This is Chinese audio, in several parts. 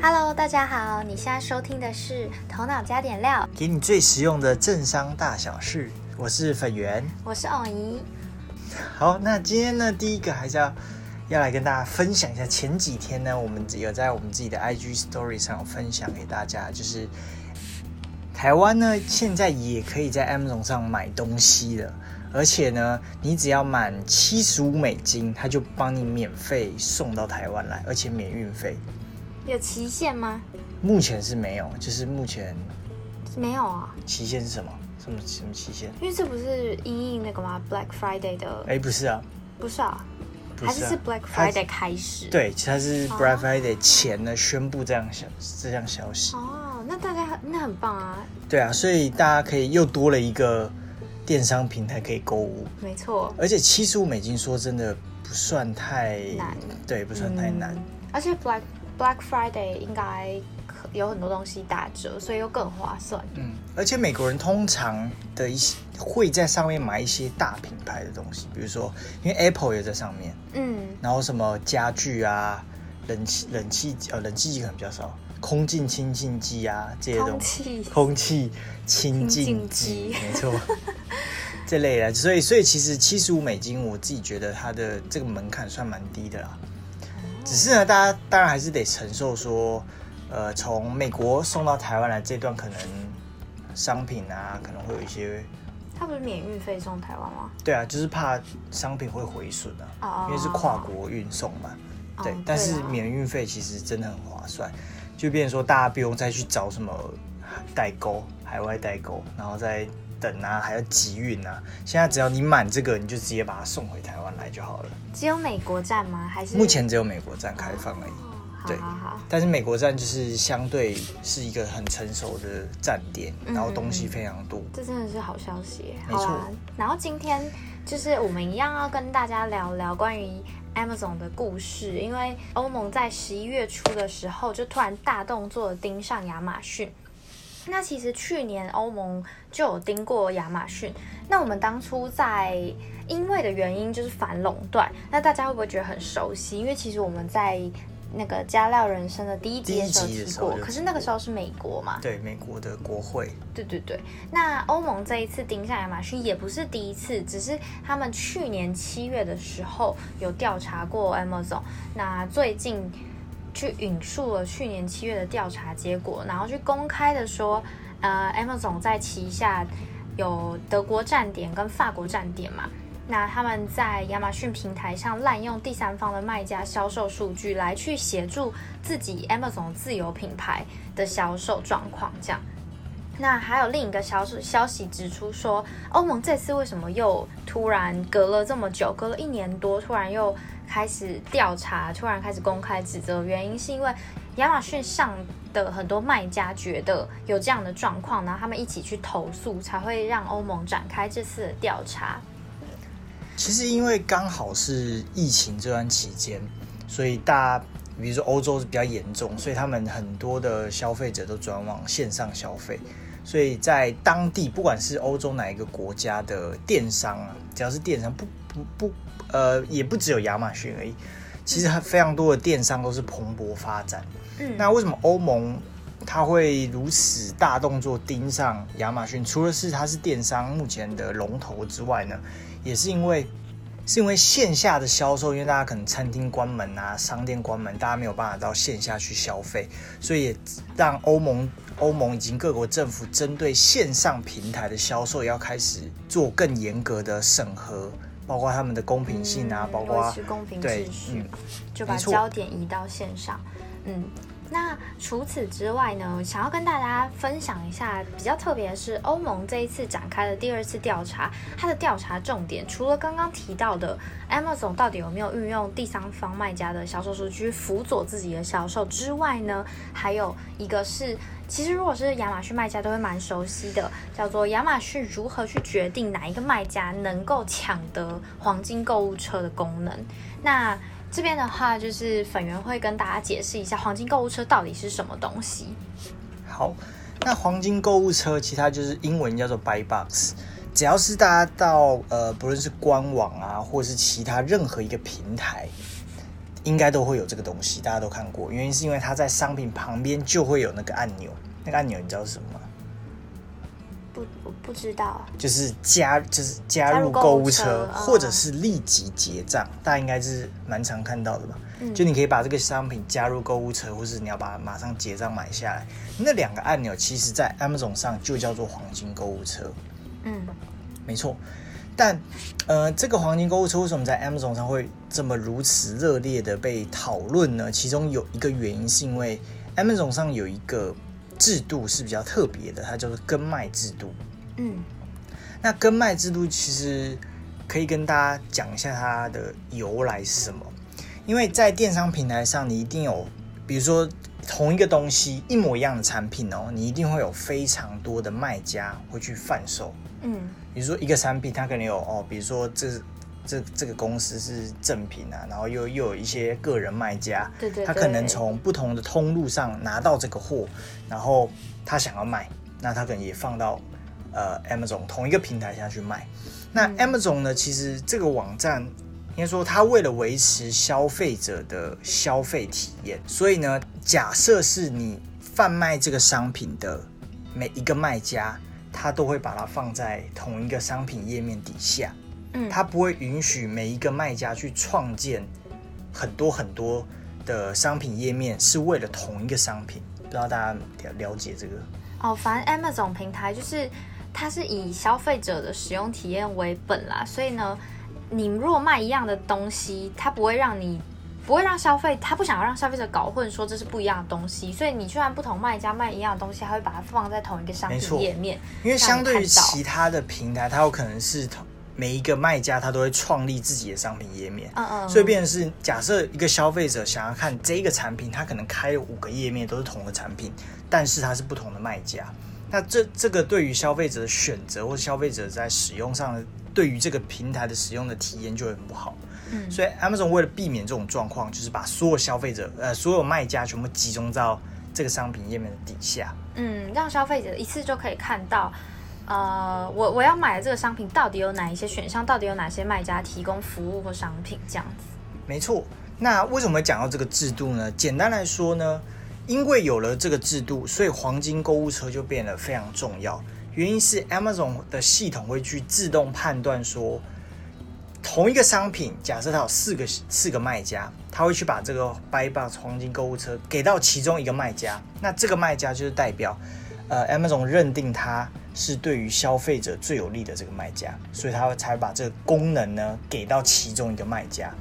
Hello，大家好，你现在收听的是《头脑加点料》，给你最实用的政商大小事。我是粉圆，我是偶姨。好，那今天呢，第一个还是要要来跟大家分享一下。前几天呢，我们有在我们自己的 IG Story 上有分享给大家，就是台湾呢现在也可以在 Amazon 上买东西了，而且呢，你只要满七十五美金，他就帮你免费送到台湾来，而且免运费。有期限吗？目前是没有，就是目前没有啊。期限是什么？什么什么期限？因为这不是因应那个吗？Black Friday 的？哎，不是啊，不是啊，不还是是啊 Black Friday 开始？。对，它是哦 Black Friday 前呢宣布这样消这样消息。哦，那大家那很棒啊，对啊，所以大家可以又多了一个电商平台可以购物，没错。而且七十五美金说真的不算太难，对，不算太难。嗯而且 Black Black Friday 应该可有很多东西打折，所以又更划算。嗯，而且美国人通常的一些会在上面买一些大品牌的东西，比如说因为 Apple 也在上面，嗯，然后什么家具啊、冷气、冷气呃冷气机可能比较少，空净清净机啊这些空东西。空气清净机，没错，这类的，所以所以其实七十五美金，我自己觉得它的这个门槛算蛮低的啦。只是呢，大家当然还是得承受说，呃，从美国送到台湾来这段可能商品啊，可能会有一些，他不是免运费送台湾吗？对啊，就是怕商品会毁损啊，哦因为是跨国运送嘛。哦对，但是免运费其实真的很划算，就变成说大家不用再去找什么代购、海外代购，然后再等啊，还要集运啊。现在只要你满这个，你就直接把它送回台湾来就好了。只有美国站吗？还是目前只有美国站开放而已，哦对好好好，但是美国站就是相对是一个很成熟的站点，嗯然后东西非常多。这真的是好消息。没错好啊，然后今天就是我们一样要跟大家聊聊关于 Amazon 的故事，因为欧盟在十一月初的时候就突然大动作地盯上亚马逊。那其实去年欧盟就有盯过亚马逊，那我们当初在因为的原因就是反垄断，那大家会不会觉得很熟悉？因为其实我们在那个加料人生的第一集的时候可是那个时候是美国嘛，对，美国的国会，对对对，那欧盟这一次盯上亚马逊也不是第一次，只是他们去年七月的时候有调查过 Amazon，那最近去引述了去年七月的调查结果，然后去公开的说，呃，Amazon 在旗下有德国站点跟法国站点嘛。那他们在亚马逊平台上滥用第三方的卖家销售数据来去协助自己 Amazon 自有品牌的销售状况，这样。那还有另一个消消息指出说，欧盟这次为什么又突然隔了这么久，隔了一年多，突然又开始调查，突然开始公开指责？原因是因为亚马逊上的很多卖家觉得有这样的状况，然后他们一起去投诉，才会让欧盟展开这次的调查。其实因为刚好是疫情这段期间，所以大家比如说欧洲是比较严重，所以他们很多的消费者都转往线上消费，所以在当地不管是欧洲哪一个国家的电商啊，只要是电商，不不不，呃，也不只有亚马逊而已，其实非常多的电商都是蓬勃发展。嗯，那为什么欧盟它会如此大动作盯上亚马逊？除了是它是电商目前的龙头之外呢，也是因为是因为线下的销售，因为大家可能餐厅关门啊，商店关门，大家没有办法到线下去消费，所以也让欧盟欧盟以及各国政府针对线上平台的销售要开始做更严格的审核。包括他们的公平性啊，嗯包括公平对秩序嗯，就把焦点移到线上。嗯，那除此之外呢，想要跟大家分享一下比较特别的是，欧盟这一次展开的第二次调查，它的调查重点除了刚刚提到的 Amazon 到底有没有运用第三方卖家的销售数据辅佐自己的销售之外呢，还有一个是。其实，如果是亚马逊卖家，都会蛮熟悉的，叫做亚马逊如何去决定哪一个卖家能够抢得黄金购物车的功能。那这边的话，就是粉圆会跟大家解释一下黄金购物车到底是什么东西。好，那黄金购物车其他就是英文叫做 Buy Box，只要是大家到呃不论是官网啊，或是其他任何一个平台应该都会有这个东西，大家都看过。原因是因为它在商品旁边就会有那个按钮，那个按钮你知道是什么吗？不我不知道，就是加就是加加入购物车或者是立即结账，大家应该是蛮常看到的吧？嗯就你可以把这个商品加入购物车，或是你要把它马上结账买下来。那两个按钮其实在 Amazon 上就叫做黄金购物车，嗯没错。但呃，这个黄金购物车为什么在 Amazon 上会这么如此热烈的被讨论呢？其中有一个原因是因为 Amazon 上有一个制度是比较特别的，它叫做跟卖制度。嗯那跟卖制度其实可以跟大家讲一下它的由来是什么。因为在电商平台上，你一定有，比如说同一个东西一模一样的产品哦，你一定会有非常多的卖家会去贩售。嗯比如说一个产品，它可能有哦，比如说这这这个公司是正品啊，然后又又有一些个人卖家，对对他可能从不同的通路上拿到这个货，然后他想要卖，那他可能也放到呃 Amazon 同一个平台下去卖。那嗯 Amazon 呢，其实这个网站应该说，它为了维持消费者的消费体验，所以呢，假设是你贩卖这个商品的每一个卖家，他都会把它放在同一个商品页面底下。嗯它不会允许每一个卖家去创建很多很多的商品页面，是为了同一个商品。不知道大家了了解这个？哦，反正 Amazon 平台就是它是以消费者的使用体验为本啦，所以呢，你如果卖一样的东西，它不会让你。不会让消费，他不想要让消费者搞混，说这是不一样的东西，所以你虽然不同卖家卖一样的东西，他会把它放在同一个商品页面。因为相对于其他的平台，它有可能是同每一个卖家他都会创立自己的商品页面。嗯嗯，所以变成是，假设一个消费者想要看这个产品，他可能开了五个页面都是同个产品，但是它是不同的卖家。那这这个对于消费者的选择或消费者在使用上的，对于这个平台的使用的体验就会很不好。嗯所以 Amazon 为了避免这种状况，就是把所有消费者呃所有卖家全部集中到这个商品页面的底下。嗯，让消费者一次就可以看到，呃，我我要买的这个商品到底有哪一些选项，到底有哪些卖家提供服务或商品这样子。没错，那为什么会讲到这个制度呢？简单来说呢，因为有了这个制度，所以黄金购物车就变得非常重要。原因是 Amazon 的系统会去自动判断说，同一个商品，假设它有四个四个卖家，他会去把这个 Buy Box 黄金购物车给到其中一个卖家，那这个卖家就是代表，呃，Amazon 认定它是对于消费者最有利的这个卖家，所以他才把这个功能呢给到其中一个卖家。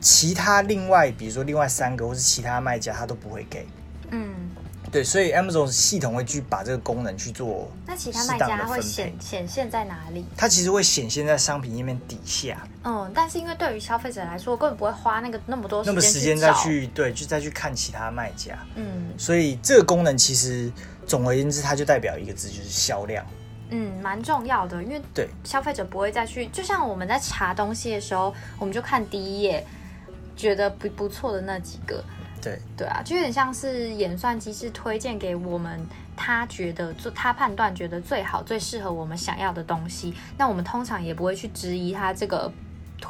其他另外，比如说另外三个或是其他卖家，他都不会给。嗯，对，所以 Amazon 系统会去把这个功能去做那其他卖家会显显现在哪里？它其实会显现在商品页面底下，嗯，但是因为对于消费者来说，我根本不会花那个那么多那么时间。再去对，就再去看其他卖家。嗯所以这个功能其实总而言之，它就代表一个字，就是销量。嗯，蛮重要的，因为对。消费者不会再去，就像我们在查东西的时候，我们就看第一页，觉得不不错的那几个，对。对啊，就有点像是演算机是推荐给我们他觉得最他判断觉得最好、最适合我们想要的东西，那我们通常也不会去质疑他这个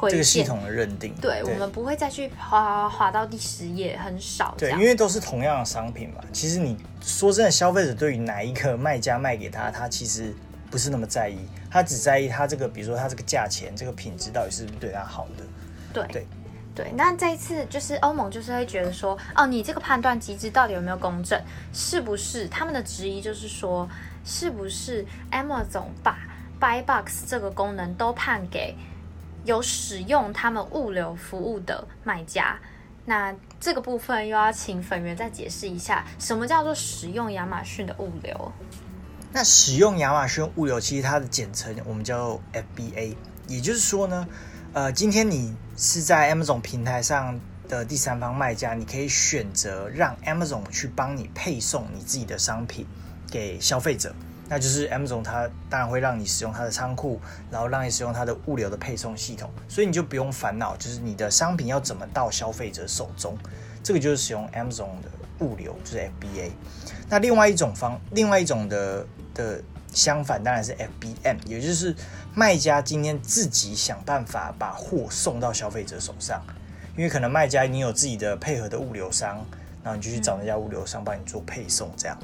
这个系统的认定，对我们不会再去划划到第十页，很少对，因为都是同样的商品嘛。其实你说真的，消费者对于哪一个卖家卖给他，他其实不是那么在意，他只在意他这个，比如说他这个价钱、这个品质到底是不是对他好的。对对对，那这一次就是欧盟就是会觉得说，哦，你这个判断机制到底有没有公正？是不是他们的质疑就是说，是不是 Amazon 把 Buy Box 这个功能都判给有使用他们物流服务的卖家？那这个部分又要请粉圆再解释一下，什么叫做使用亚马逊的物流？那使用亚马逊物流，其实它的简称我们叫 FBA，也就是说呢，呃，今天你是在 Amazon 平台上的第三方卖家，你可以选择让 Amazon 去帮你配送你自己的商品给消费者。那就是 Amazon 它当然会让你使用它的仓库，然后让你使用它的物流的配送系统，所以你就不用烦恼，就是你的商品要怎么到消费者手中。这个就是使用 Amazon 的物流，就是 FBA。那另外一种方，另外一种的的相反当然是 FBM，也就是卖家今天自己想办法把货送到消费者手上。因为可能卖家你有自己的配合的物流商，然后你就去找那家物流商帮你做配送，这样。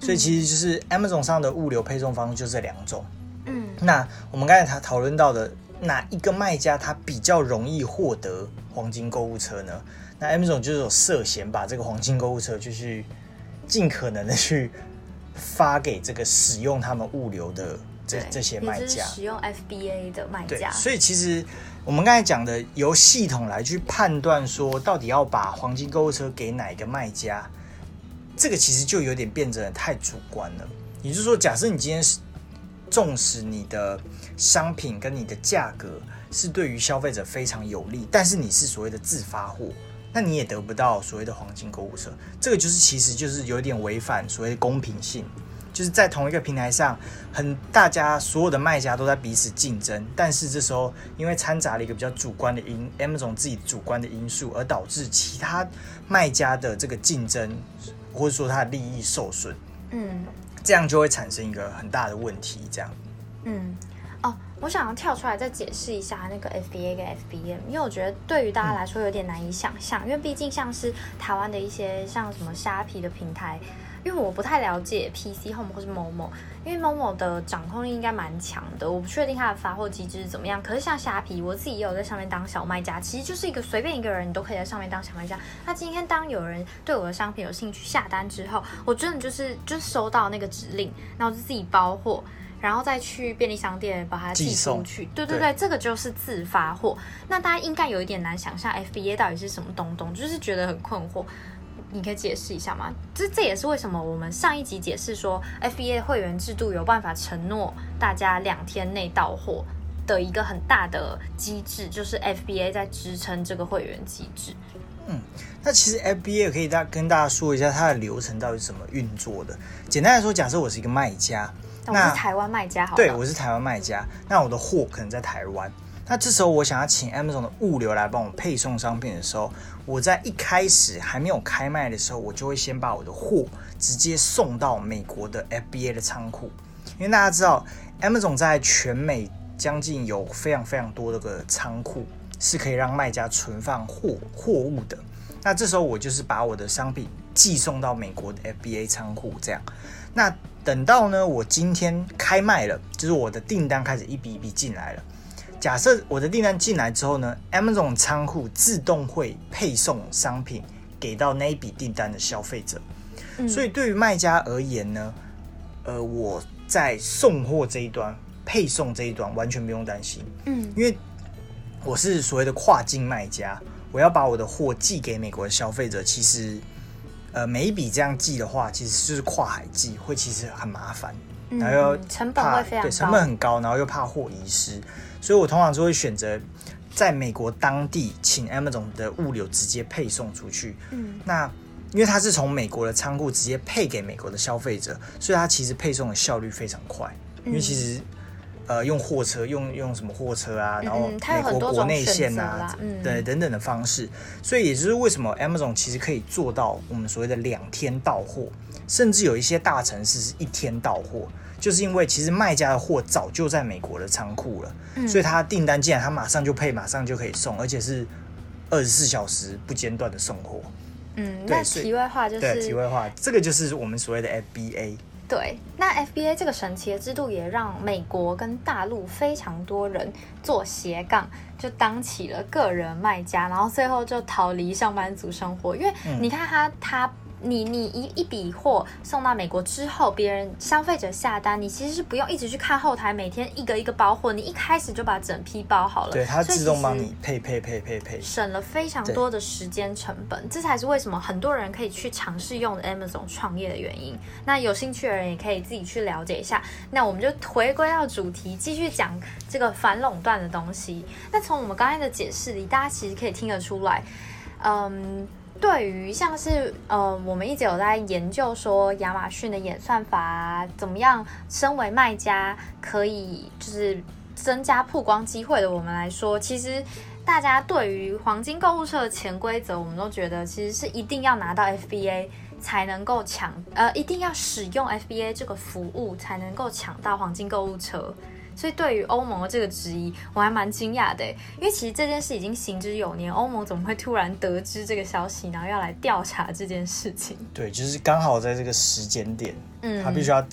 所以其实就是 Amazon 上的物流配送方式就这两种。嗯，那我们刚才讨讨论到的哪一个卖家他比较容易获得黄金购物车呢？那 Amazon 就是有涉嫌把这个黄金购物车就是尽可能的去发给这个使用他们物流的这这些卖家。使用 FBA 的卖家，，对所以其实我们刚才讲的，由系统来去判断说，到底要把黄金购物车给哪一个卖家，这个其实就有点变得太主观了。也就是说，假设你今天是重视你的商品跟你的价格是对于消费者非常有利，但是你是所谓的自发货，那你也得不到所谓的黄金购物车。这个就是其实就是有点违反所谓的公平性。就是在同一个平台上，很大家所有的卖家都在彼此竞争，但是这时候因为掺杂了一个比较主观的因 M 种自己主观的因素，而导致其他卖家的这个竞争或者说他的利益受损，嗯这样就会产生一个很大的问题。这样，嗯。哦，我想要跳出来再解释一下那个 FBA 跟 FBM，因为我觉得对于大家来说有点难以想象，因为毕竟像是台湾的一些像什么虾皮的平台，因为我不太了解 PC Home 或是某某，因为某某的掌控力应该蛮强的，我不确定它的发货机制是怎么样。可是像虾皮，我自己也有在上面当小卖家，其实就是一个随便一个人你都可以在上面当小卖家。那今天当有人对我的商品有兴趣下单之后，我真的就是就是收到那个指令，然后就自己包货。然后再去便利商店把它寄寄送出去，对对对对，这个就是自发货。那大家应该有一点难想象 FBA 到底是什么东东，就是觉得很困惑。你可以解释一下吗？这这也是为什么我们上一集解释说 FBA 会员制度有办法承诺大家两天内到货的一个很大的机制，就是 FBA 在支撑这个会员机制。嗯那其实 FBA 可以大跟大家说一下它的流程到底是怎么运作的。简单来说，假设我是一个卖家，那那我是台湾卖家，好了，对，我是台湾卖家，那我的货可能在台湾。那这时候我想要请 Amazon 的物流来帮我配送商品的时候，我在一开始还没有开卖的时候，我就会先把我的货直接送到美国的 FBA 的仓库，因为大家知道 Amazon 在全美将近有非常非常多的个仓库是可以让卖家存放货货物的。那这时候我就是把我的商品寄送到美国的 FBA 仓库，这样。那等到呢，我今天开卖了，就是我的订单开始一笔一笔进来了。假设我的订单进来之后呢，Amazon 仓库自动会配送商品给到那一笔订单的消费者。嗯所以对于卖家而言呢，呃，我在送货这一端、配送这一端完全不用担心，嗯因为我是所谓的跨境卖家，我要把我的货寄给美国的消费者，其实。呃，每一笔这样寄的话，其实就是跨海寄，会其实很麻烦。嗯然后又成本会非常高，对成本很高，然后又怕货遗失，所以我通常就会选择在美国当地请 Amazon 的物流直接配送出去。嗯那因为它是从美国的仓库直接配给美国的消费者，所以它其实配送的效率非常快。因为其实呃用货车用用什么货车啊，然后美国国内线啊对等等的方式，所以也就是为什么 Amazon 其实可以做到我们所谓的两天到货，甚至有一些大城市是一天到货。就是因为其实卖家的货早就在美国的仓库了，嗯所以他订单进来，他马上就配，马上就可以送，而且是二十四小时不间断的送货。嗯，那题外话就对，题是外话，这个就是我们所谓的 FBA。对，那 FBA 这个神奇的制度也让美国跟大陆非常多人做斜杠，就当起了个人卖家，然后最后就逃离上班族生活。因为嗯你看他他。你你一一笔货送到美国之后，别人消费者下单，你其实是不用一直去看后台，每天一个一个包货，你一开始就把整批包好了，对，它自动帮你配配配配配。省了非常多的时间成本，这才是为什么很多人可以去尝试用 Amazon 创业的原因。那有兴趣的人也可以自己去了解一下。那我们就回归到主题，继续讲这个反垄断的东西。那从我们刚才的解释里，大家其实可以听得出来，嗯。对于像是呃，我们一直有在研究说亚马逊的演算法啊，怎么样，身为卖家可以就是增加曝光机会的我们来说，其实大家对于黄金购物车的潜规则，我们都觉得其实是一定要拿到 FBA 才能够抢，呃，一定要使用 FBA 这个服务才能够抢到黄金购物车。所以对于欧盟的这个质疑，我还蛮惊讶的，因为其实这件事已经行之有年，欧盟怎么会突然得知这个消息，然后要来调查这件事情？对，就是刚好在这个时间点，嗯，他必须要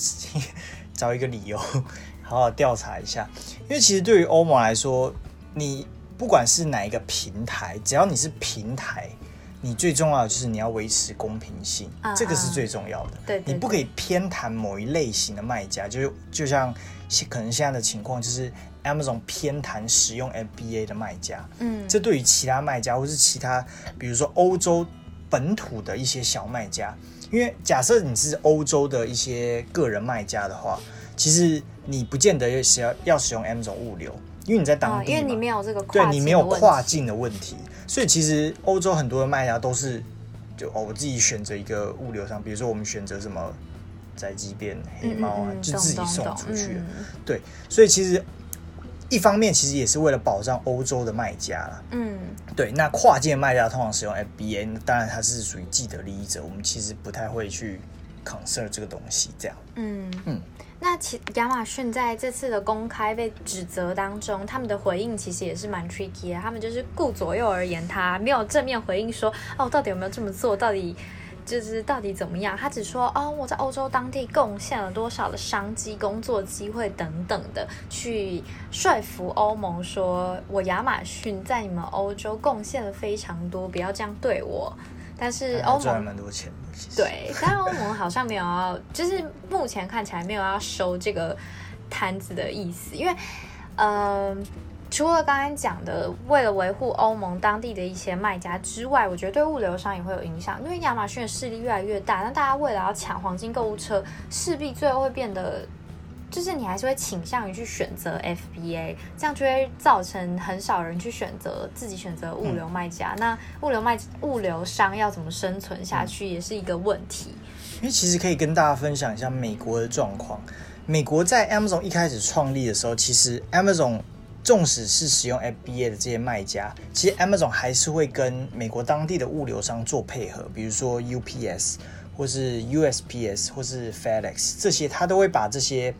找一个理由，好好调查一下。因为其实对于欧盟来说，你不管是哪一个平台，只要你是平台。你最重要的就是你要维持公平性，这个是最重要的。对，你不可以偏袒某一类型的卖家，就是就像可能现在的情况，就是 Amazon 偏袒使用 FBA 的卖家。嗯，这对于其他卖家或是其他，比如说欧洲本土的一些小卖家，因为假设你是欧洲的一些个人卖家的话，其实你不见得是要要使用 Amazon 物流。因为你在当地，因为你没有这个对你没有跨境的问题，所以其实欧洲很多的卖家都是就哦，我自己选择一个物流商，比如说我们选择什么宅急便、黑猫啊，就自己送出去。对，所以其实一方面其实也是为了保障欧洲的卖家啦。嗯，对。那跨境卖家通常使用 FBA，当然它是属于既得利益者，我们其实不太会去 concern 这个东西。这样，嗯嗯。其亚马逊在这次的公开被指责当中，他们的回应其实也是蛮 tricky 的。他们就是顾左右而言他，没有正面回应说哦，到底有没有这么做？到底就是到底怎么样？他只说哦，我在欧洲当地贡献了多少的商机、工作机会等等的，去说服欧盟说，我亚马逊在你们欧洲贡献了非常多，不要这样对我。但是欧盟赚了蛮多钱的。对，但欧盟好像没有要，就是目前看起来没有要收这个摊子的意思，因为，呃，除了刚刚讲的为了维护欧盟当地的一些卖家之外，我觉得对物流商也会有影响，因为亚马逊的势力越来越大，那大家为了要抢黄金购物车，势必最后会变得。就是你还是会倾向于去选择 FBA，这样就会造成很少人去选择自己选择物流卖家。那物流卖物流商要怎么生存下去，也是一个问题。因为其实可以跟大家分享一下美国的状况。美国在 Amazon 一开始创立的时候，其实 Amazon 纵使是使用 FBA 的这些卖家，其实 Amazon 还是会跟美国当地的物流商做配合，比如说 UPS 或是 USPS 或是 FedEx 这些，他都会把这些。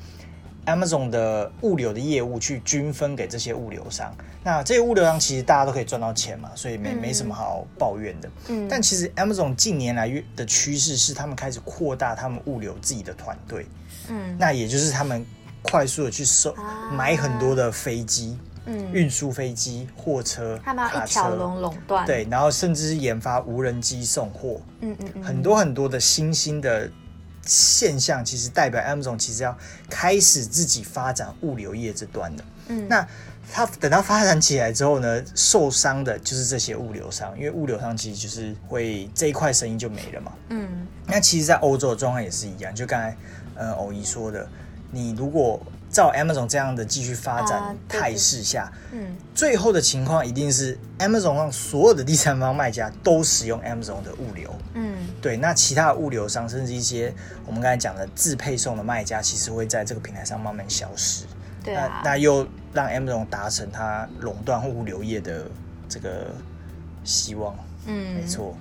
Amazon 的物流的业务去均分给这些物流商，那这些物流商其实大家都可以赚到钱嘛，所以没没什么好抱怨的。嗯，但其实 Amazon 近年来的趋势是，他们开始扩大他们物流自己的团队。嗯，那也就是他们快速的去收买很多的飞机，嗯，运输飞机、货车，他们要一条龙垄断。对，然后甚至是研发无人机送货。嗯嗯嗯，很多很多的新兴的。现象其实代表 Amazon 其实要开始自己发展物流业这端的。嗯，那它等它发展起来之后呢，受伤的就是这些物流商，因为物流商其实就是会这一块生意就没了嘛。嗯，那其实，在欧洲的状况也是一样，就刚才呃偶一说的，你如果照 Amazon 这样的继续发展态势下，嗯，最后的情况一定是 Amazon 让所有的第三方卖家都使用 Amazon 的物流，嗯，对，那其他的物流商甚至一些我们刚才讲的自配送的卖家，其实会在这个平台上慢慢消失，对啊，那又让 Amazon 达成它垄断物流业的这个希望，嗯，没错，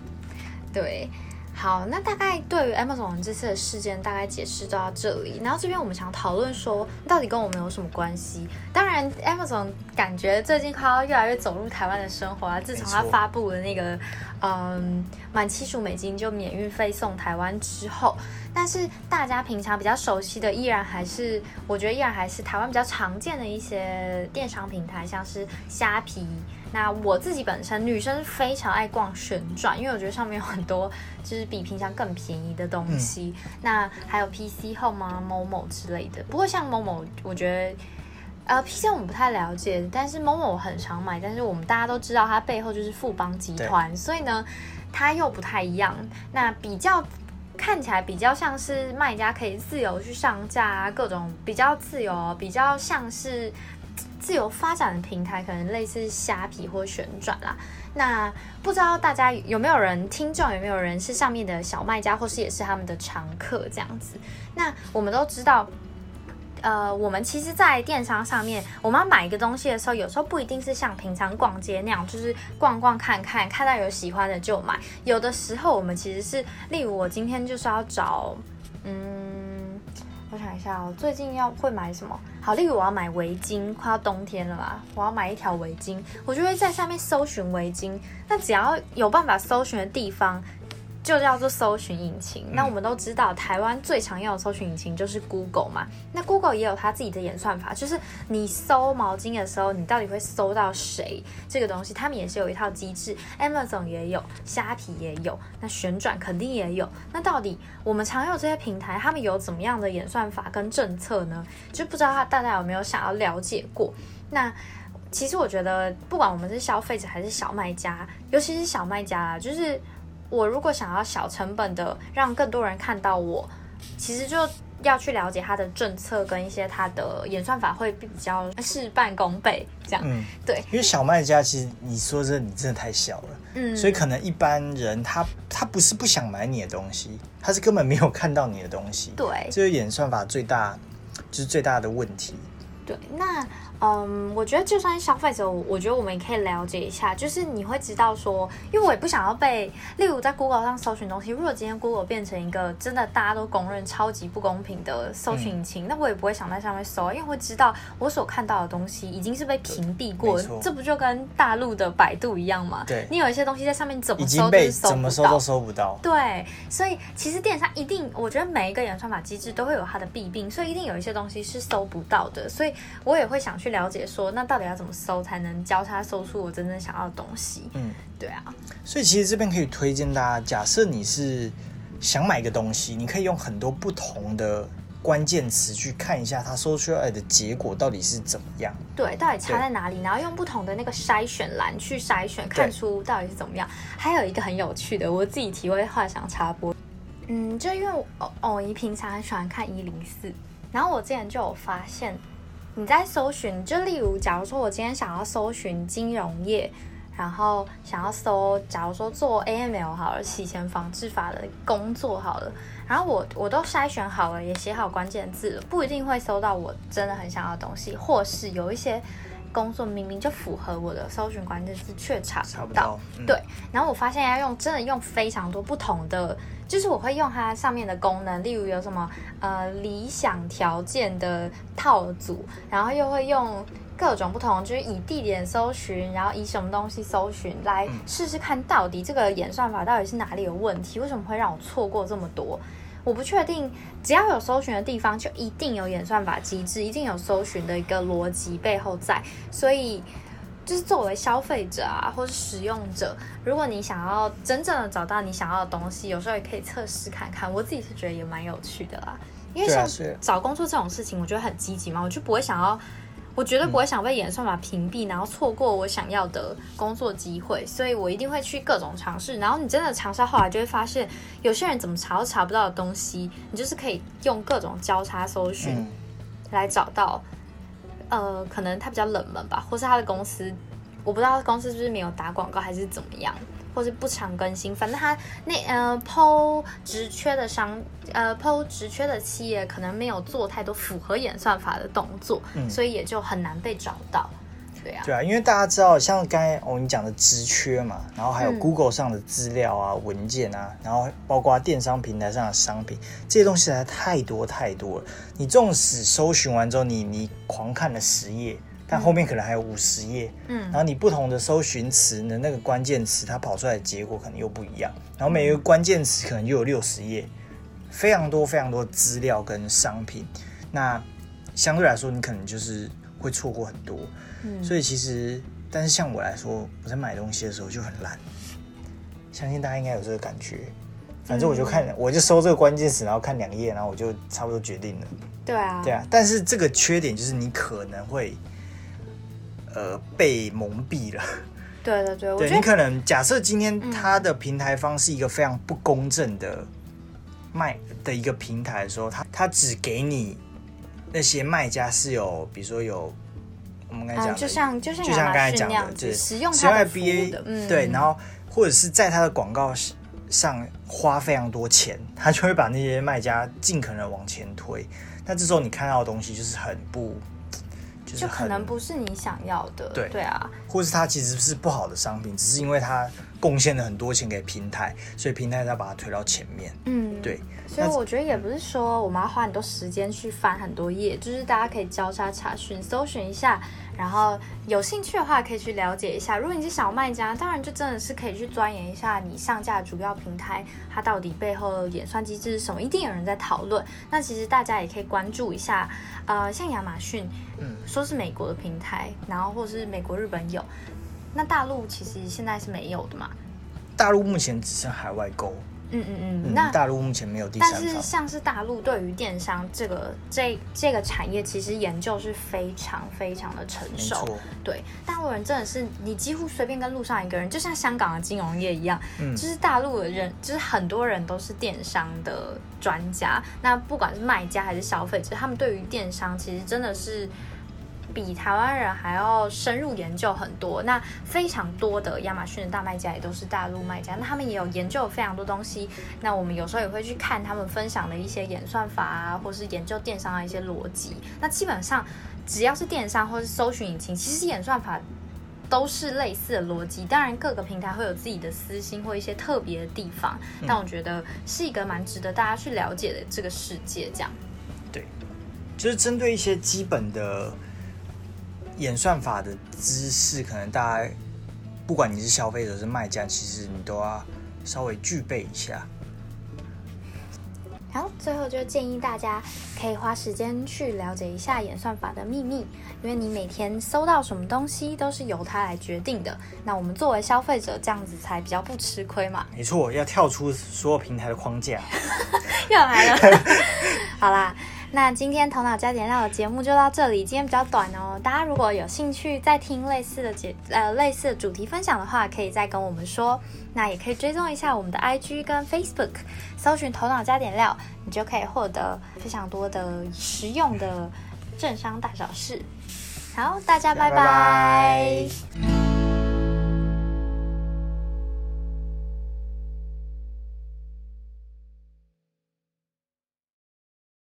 对。好，那大概对于 Amazon 这次的事件，大概解释到这里。然后这边我们想讨论说，到底跟我们有什么关系？当然，Amazon 感觉最近快要越来越走入台湾的生活啊。自从它发布了那个，嗯，满七十五美金就免运费送台湾之后，但是大家平常比较熟悉的，依然还是我觉得依然还是台湾比较常见的一些电商平台，像是虾皮。那我自己本身女生非常爱逛旋转，因为我觉得上面有很多就是比平常更便宜的东西。那还有 PC Home 啊、某某之类的。不过像某某，我觉得呃 PC 我们不太了解，但是某某我很常买。但是我们大家都知道它背后就是富邦集团，所以呢它又不太一样。那比较看起来比较像是卖家可以自由去上架啊，各种比较自由，比较像是。自由发展的平台可能类似虾皮或旋转啦。那不知道大家有没有人听众有没有人是上面的小卖家，或是也是他们的常客这样子？那我们都知道，呃，我们其实，在电商上面，我们要买一个东西的时候，有时候不一定是像平常逛街那样，就是逛逛看看，看到有喜欢的就买。有的时候，我们其实是，例如我今天就是要找，嗯。我想一下哦，最近要会买什么？好，例如我要买围巾，快要冬天了吧，我要买一条围巾，我就会在下面搜寻围巾。那只要有办法搜寻的地方。就叫做搜寻引擎。那我们都知道，台湾最常用的搜寻引擎就是 Google 嘛。那 Google 也有它自己的演算法，就是你搜毛巾的时候，你到底会搜到谁这个东西，他们也是有一套机制。Amazon 也有，虾皮也有，那旋转肯定也有。那到底我们常用这些平台，他们有怎么样的演算法跟政策呢？就不知道他大家有没有想要了解过？那其实我觉得，不管我们是消费者还是小卖家，尤其是小卖家啊，就是。我如果想要小成本的让更多人看到我，其实就要去了解它的政策跟一些它的演算法会比较事半功倍这样。嗯，对，因为小卖家其实你说这你真的太小了，嗯，所以可能一般人他他不是不想买你的东西，他是根本没有看到你的东西。对，这是演算法最大就是最大的问题。对，那。嗯，我觉得就算是消费者，我觉得我们也可以了解一下，就是你会知道说，因为我也不想要被，例如在 Google 上搜寻东西，如果今天 Google 变成一个真的大家都公认超级不公平的搜寻引擎，那我也不会想在上面搜，因为会知道我所看到的东西已经是被屏蔽过，这不就跟大陆的百度一样吗？对，你有一些东西在上面怎么搜都搜怎么搜都搜不到。对，所以其实电商一定，我觉得每一个演算法机制都会有它的弊病，所以一定有一些东西是搜不到的，所以我也会想去了解说那。到底要怎么搜才能交叉搜出我真正想要的东西？嗯，对啊。所以其实这边可以推荐大家，假设你是想买一个东西，你可以用很多不同的关键词去看一下它搜出来的结果到底是怎么样。对，到底差在哪里？然后用不同的那个筛选栏去筛选，看出到底是怎么样。还有一个很有趣的，我自己体会幻想插播。嗯，就因为哦哦，姨平常很喜欢看一零四，然后我之前就有发现。你在搜寻，就例如，假如说我今天想要搜寻金融业，然后想要搜，假如说做 AML 好了，洗钱防治法的工作好了，然后我我都筛选好了，也写好关键字了，不一定会搜到我真的很想要的东西，或是有一些。工作明明就符合我的搜寻关键字，却查不到。对，然后我发现要用真的用非常多不同的，就是我会用它上面的功能，例如有什么呃理想条件的套组，然后又会用各种不同，就是以地点搜寻，然后以什么东西搜寻来试试看到底这个演算法到底是哪里有问题，为什么会让我错过这么多？我不确定，只要有搜寻的地方，就一定有演算法机制，一定有搜寻的一个逻辑背后在。所以，就是作为消费者啊，或是使用者，如果你想要真正的找到你想要的东西，有时候也可以测试看看。我自己是觉得也蛮有趣的啦，因为像找工作这种事情，我觉得很积极嘛，我就不会想要。我绝对不会想被演算法屏蔽，然后错过我想要的工作机会，所以我一定会去各种尝试。然后你真的尝试后来就会发现，有些人怎么查都查不到的东西，你就是可以用各种交叉搜寻来找到。呃，可能它比较冷门吧，或是他的公司，我不知道公司是不是没有打广告还是怎么样。或是不常更新，反正他那呃抛职缺的商呃抛职缺的企业可能没有做太多符合演算法的动作，所以也就很难被找到。对啊，对啊，因为大家知道，像刚才我们讲的职缺嘛，然后还有 Google 上的资料啊、文件啊，然后包括电商平台上的商品，这些东西实在太多太多了。你纵使搜寻完之后，你你狂看了十页。但后面可能还有五十页，嗯，然后你不同的搜寻词的那个关键词，它跑出来的结果可能又不一样。然后每一个关键词可能又有六十页，非常多非常多资料跟商品。那相对来说，你可能就是会错过很多。嗯，所以其实，但是像我来说，我在买东西的时候就很懒，相信大家应该有这个感觉。反正我就看，我就搜这个关键词，然后看两页，然后我就差不多决定了。对啊，对啊。但是这个缺点就是你可能会。呃，被蒙蔽了。对对对，对你可能假设今天它的平台方是一个非常不公正的卖的一个平台的时候，它它只给你那些卖家是有，比如说有我们刚才讲，就像就像就像刚才讲的，就是使用它的 BA，对，然后或者是在他的广告上花非常多钱，他就会把那些卖家尽可能往前推。那这时候你看到的东西就是很不。就可能不是你想要的，对对啊，或是他其实是不好的商品，只是因为它贡献了很多钱给平台，所以平台才把它推到前面。嗯，对，所以我觉得也不是说我们要花很多时间去翻很多页，就是大家可以交叉查询、搜寻一下，然后有兴趣的话可以去了解一下。如果你是小卖家，当然就真的是可以去钻研一下你上架主要平台它到底背后的演算机制是什么，一定有人在讨论。那其实大家也可以关注一下，呃，像亚马逊，嗯，说是美国的平台，然后或是美国、日本有，那大陆其实现在是没有的嘛。大陆目前只剩海外购，嗯嗯嗯，嗯，那大陆目前没有第三但是。像是大陆对于电商这个这这个产业，其实研究是非常非常的成没熟。错，对，大陆人真的是你几乎随便跟路上一个人，就像香港的金融业一样，嗯就是大陆的人，就是很多人都是电商的专家。那不管是卖家还是消费者，他们对于电商其实真的是。比台湾人还要深入研究很多，那非常多的亚马逊的大卖家也都是大陆卖家，那他们也有研究非常多东西。那我们有时候也会去看他们分享的一些演算法啊，或是研究电商的一些逻辑。那基本上只要是电商或是搜寻引擎，其实演算法都是类似的逻辑。当然各个平台会有自己的私心或一些特别的地方，但我觉得是一个蛮值得大家去了解的这个世界。这样，对，就是针对一些基本的演算法的知识，可能大家不管你是消费者是卖家，其实你都要稍微具备一下。好，最后就建议大家可以花时间去了解一下演算法的秘密，因为你每天搜到什么东西都是由它来决定的。那我们作为消费者，这样子才比较不吃亏嘛。没错，要跳出所有平台的框架。又来了，好啦。那今天头脑加点料的节目就到这里，今天比较短哦。大家如果有兴趣再听类似的节呃类似主题分享的话，可以再跟我们说。那也可以追踪一下我们的 IG 跟 Facebook，搜寻头脑加点料，你就可以获得非常多的实用的政商大小事。好，大家拜拜